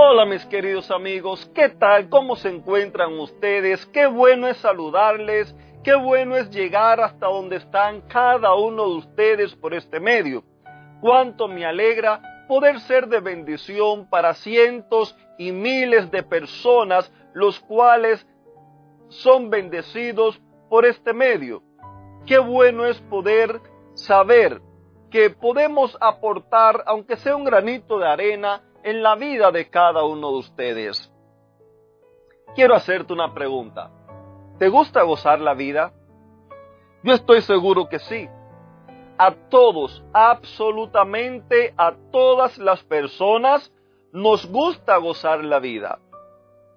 Hola mis queridos amigos, ¿qué tal? ¿Cómo se encuentran ustedes? Qué bueno es saludarles, qué bueno es llegar hasta donde están cada uno de ustedes por este medio. Cuánto me alegra poder ser de bendición para cientos y miles de personas los cuales son bendecidos por este medio. Qué bueno es poder saber que podemos aportar, aunque sea un granito de arena, en la vida de cada uno de ustedes. Quiero hacerte una pregunta. ¿Te gusta gozar la vida? Yo estoy seguro que sí. A todos, absolutamente a todas las personas, nos gusta gozar la vida.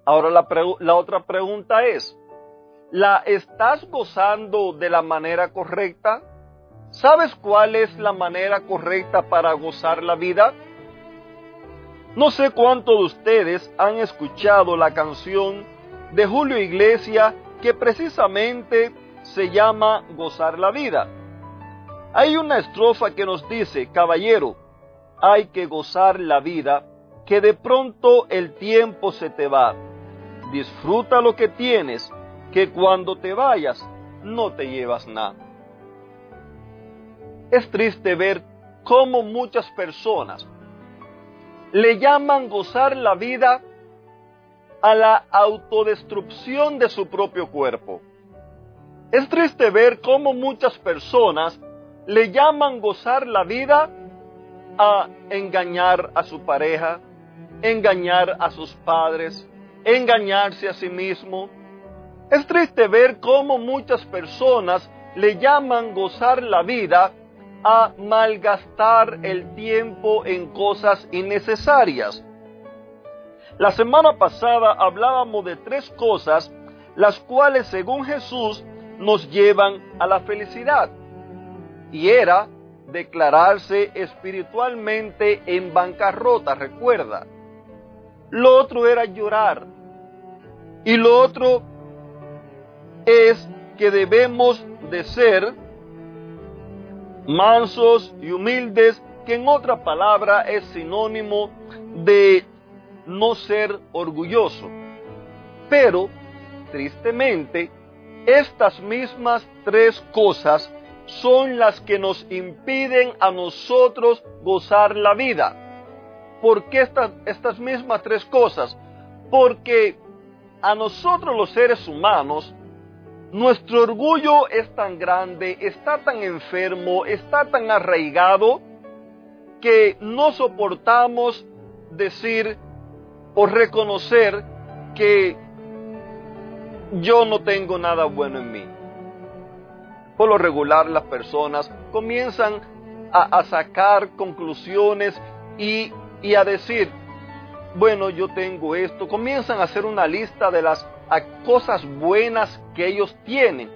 Ahora la, la otra pregunta es, ¿la estás gozando de la manera correcta? ¿Sabes cuál es la manera correcta para gozar la vida? No sé cuántos de ustedes han escuchado la canción de Julio Iglesias que precisamente se llama Gozar la vida. Hay una estrofa que nos dice, caballero, hay que gozar la vida, que de pronto el tiempo se te va. Disfruta lo que tienes, que cuando te vayas no te llevas nada. Es triste ver cómo muchas personas le llaman gozar la vida a la autodestrucción de su propio cuerpo. Es triste ver cómo muchas personas le llaman gozar la vida a engañar a su pareja, engañar a sus padres, engañarse a sí mismo. Es triste ver cómo muchas personas le llaman gozar la vida a malgastar el tiempo en cosas innecesarias. La semana pasada hablábamos de tres cosas, las cuales según Jesús nos llevan a la felicidad. Y era declararse espiritualmente en bancarrota, recuerda. Lo otro era llorar. Y lo otro es que debemos de ser mansos y humildes, que en otra palabra es sinónimo de no ser orgulloso. Pero, tristemente, estas mismas tres cosas son las que nos impiden a nosotros gozar la vida. ¿Por qué estas, estas mismas tres cosas? Porque a nosotros los seres humanos nuestro orgullo es tan grande, está tan enfermo, está tan arraigado, que no soportamos decir o reconocer que yo no tengo nada bueno en mí. Por lo regular las personas comienzan a, sacar conclusiones y, y a decir, bueno, yo tengo esto, comienzan a hacer una lista de las cosas buenas que ellos tienen.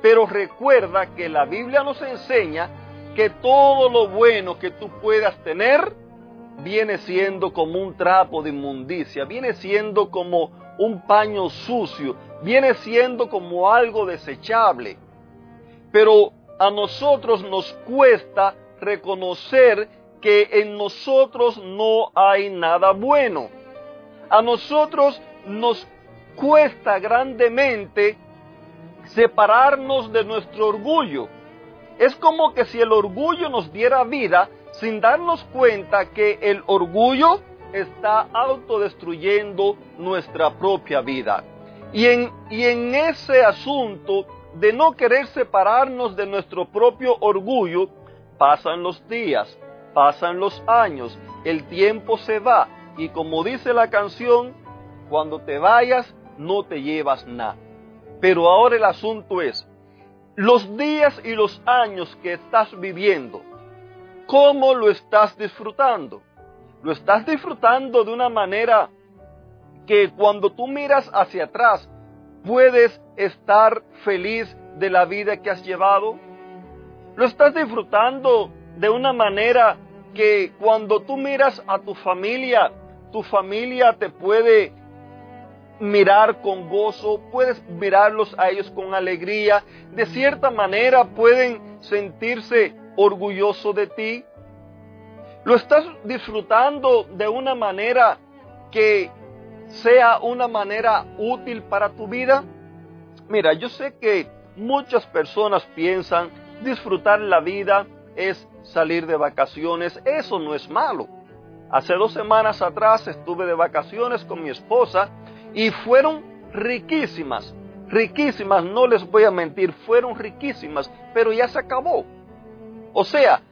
Pero recuerda que la Biblia nos enseña que todo lo bueno que tú puedas tener viene siendo como un trapo de inmundicia, viene siendo como un paño sucio, viene siendo como algo desechable. Pero a nosotros nos cuesta reconocer que en nosotros no hay nada bueno. A nosotros nos cuesta grandemente separarnos de nuestro orgullo. Es como que si el orgullo nos diera vida sin darnos cuenta que el orgullo está autodestruyendo nuestra propia vida. Y en, y en ese asunto de no querer separarnos de nuestro propio orgullo, pasan los días, pasan los años, el tiempo se va y como dice la canción, cuando te vayas no te llevas nada. Pero ahora el asunto es, los días y los años que estás viviendo, ¿Cómo lo estás disfrutando? Lo estás disfrutando de una manera que cuando tú miras hacia atrás puedes estar feliz de la vida que has llevado. Lo estás disfrutando de una manera que cuando tú miras a tu familia, tu familia te puede mirar con gozo, puedes mirarlos a ellos con alegría, de cierta manera pueden sentirse orgullosos de ti. Lo estás disfrutando de una manera que sea una manera útil para tu vida. Mira, yo sé que muchas personas piensan disfrutar la vida es salir de vacaciones. Eso no es malo. Hace dos semanas atrás estuve de vacaciones con mi esposa y fueron riquísimas, riquísimas, no les voy a mentir, fueron riquísimas, pero ya se acabó. O sea,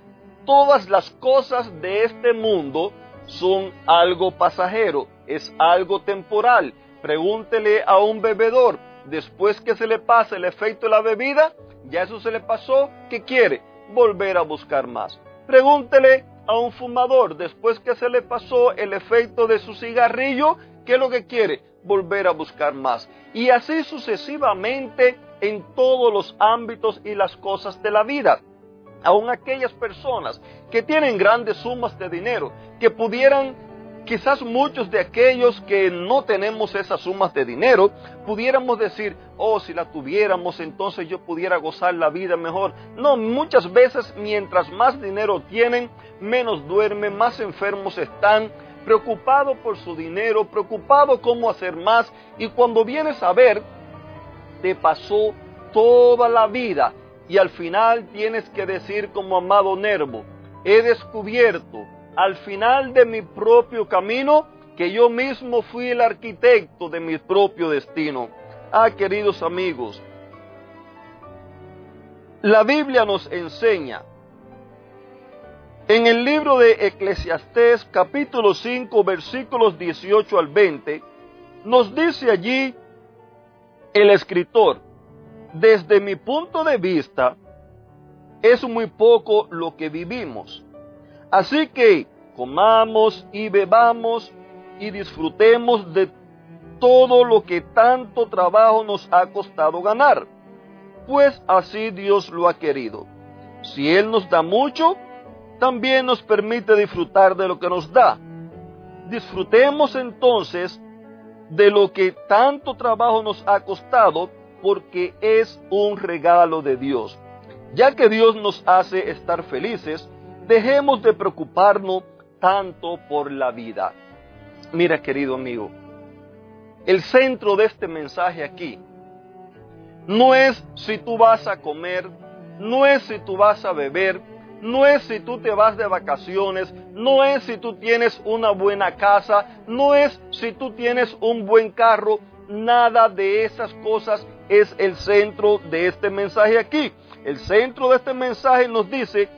todas las cosas de este mundo son algo pasajero, es algo temporal. Pregúntele a un bebedor, después que se le pasa el efecto de la bebida, ya eso se le pasó, ¿qué quiere? Volver a buscar más. Pregúntele a un fumador, después que se le pasó el efecto de su cigarrillo, ¿qué es lo que quiere? Volver a buscar más. Y así sucesivamente en todos los ámbitos y las cosas de la vida. Aún aquellas personas que tienen grandes sumas de dinero, que pudieran quizás muchos de aquellos que no tenemos esas sumas de dinero, pudiéramos decir, oh, si la tuviéramos, entonces yo pudiera gozar la vida mejor. No, muchas veces mientras más dinero tienen, menos duermen, más enfermos están, preocupados por su dinero, preocupados cómo hacer más, y cuando vienes a ver, te pasó toda la vida, y al final tienes que decir como amado Nervo, he descubierto al final de mi propio camino que yo mismo fui el arquitecto de mi propio destino. Ah, queridos amigos, la Biblia nos enseña en el libro de Eclesiastés capítulo 5 versículos 18 al 20, nos dice allí el escritor, desde mi punto de vista, es muy poco lo que vivimos Así que comamos y bebamos y disfrutemos de todo lo que tanto trabajo nos ha costado ganar, pues así Dios lo ha querido. Si Él nos da mucho, también nos permite disfrutar de lo que nos da. Disfrutemos entonces de lo que tanto trabajo nos ha costado, porque es un regalo de Dios. Ya que Dios nos hace estar felices, Dejemos de preocuparnos tanto por la vida. Mira, querido amigo, el centro de este mensaje aquí no es si tú vas a comer, no es si tú vas a beber, no es si tú te vas de vacaciones, no es si tú tienes una buena casa, no es si tú tienes un buen carro, nada de esas cosas es el centro de este mensaje aquí. El centro de este mensaje nos dice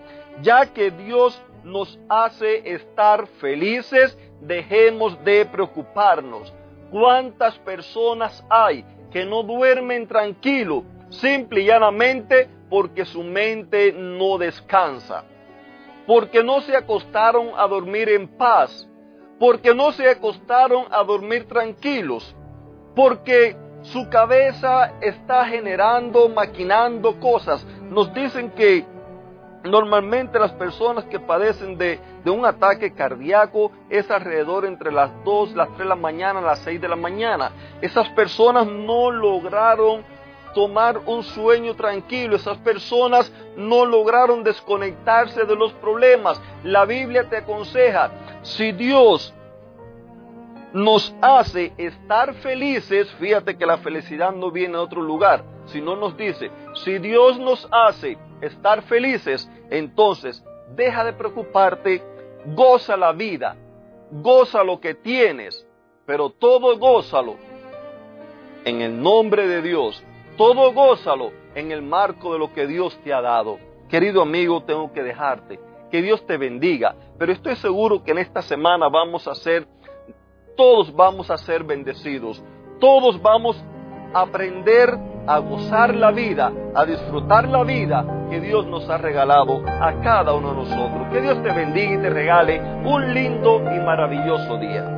ya que Dios nos hace estar felices, dejemos de preocuparnos. ¿Cuántas personas hay que no duermen tranquilo, simple y llanamente porque su mente no descansa? Porque no se acostaron a dormir en paz, porque no se acostaron a dormir tranquilos, porque su cabeza está generando, maquinando cosas. Nos dicen que Normalmente las personas que padecen de, un ataque cardíaco es alrededor entre las 2, las 3 de la mañana, las 6 de la mañana. Esas personas no lograron tomar un sueño tranquilo. Esas personas no lograron desconectarse de los problemas. La Biblia te aconseja, si Dios nos hace estar felices, fíjate que la felicidad no viene de otro lugar, sino nos dice, si Dios nos hace estar felices, entonces deja de preocuparte, goza la vida, goza lo que tienes, pero todo gózalo en el nombre de Dios, todo gózalo en el marco de lo que Dios te ha dado. Querido amigo, tengo que dejarte. Que Dios te bendiga, pero estoy seguro que en esta semana vamos a ser, todos vamos a ser bendecidos, todos vamos aprender a gozar la vida, a disfrutar la vida que Dios nos ha regalado a cada uno de nosotros. Que Dios te bendiga y te regale un lindo y maravilloso día.